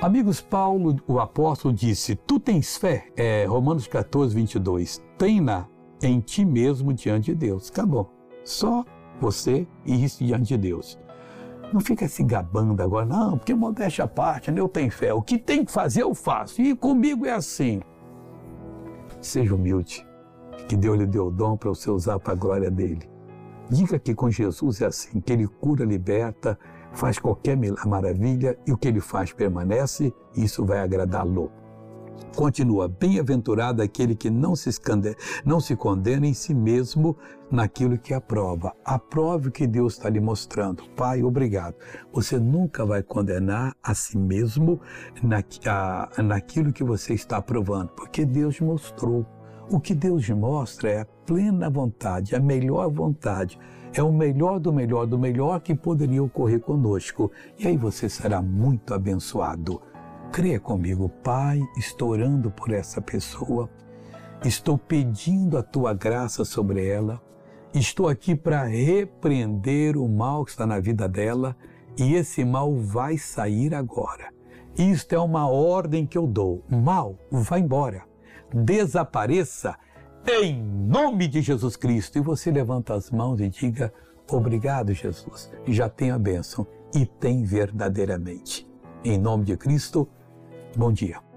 Amigos, Paulo, o apóstolo, disse: Tu tens fé? É, Romanos 14, 22. Tem-na em ti mesmo diante de Deus. Acabou. Só você e isso diante de Deus. Não fica se gabando agora, não, porque modéstia à parte, né? eu tenho fé. O que tem que fazer, eu faço. E comigo é assim. Seja humilde, que Deus lhe deu o dom para você usar para a glória dele. Diga que com Jesus é assim, que ele cura, liberta, faz qualquer maravilha e o que ele faz permanece, e isso vai agradá-lo. Continua, bem-aventurado aquele que não se, escande, não se condena em si mesmo naquilo que aprova. Aprove o que Deus está lhe mostrando. Pai, obrigado. Você nunca vai condenar a si mesmo na, a, naquilo que você está aprovando, porque Deus mostrou. O que Deus mostra é a plena vontade, a melhor vontade é o melhor do melhor do melhor que poderia ocorrer conosco. E aí você será muito abençoado. Creia comigo, Pai, estou orando por essa pessoa, estou pedindo a tua graça sobre ela, estou aqui para repreender o mal que está na vida dela e esse mal vai sair agora. Isto é uma ordem que eu dou. Mal, vá embora. Desapareça em nome de Jesus Cristo. E você levanta as mãos e diga: Obrigado, Jesus. Já tem a bênção e tem verdadeiramente. Em nome de Cristo, bom dia.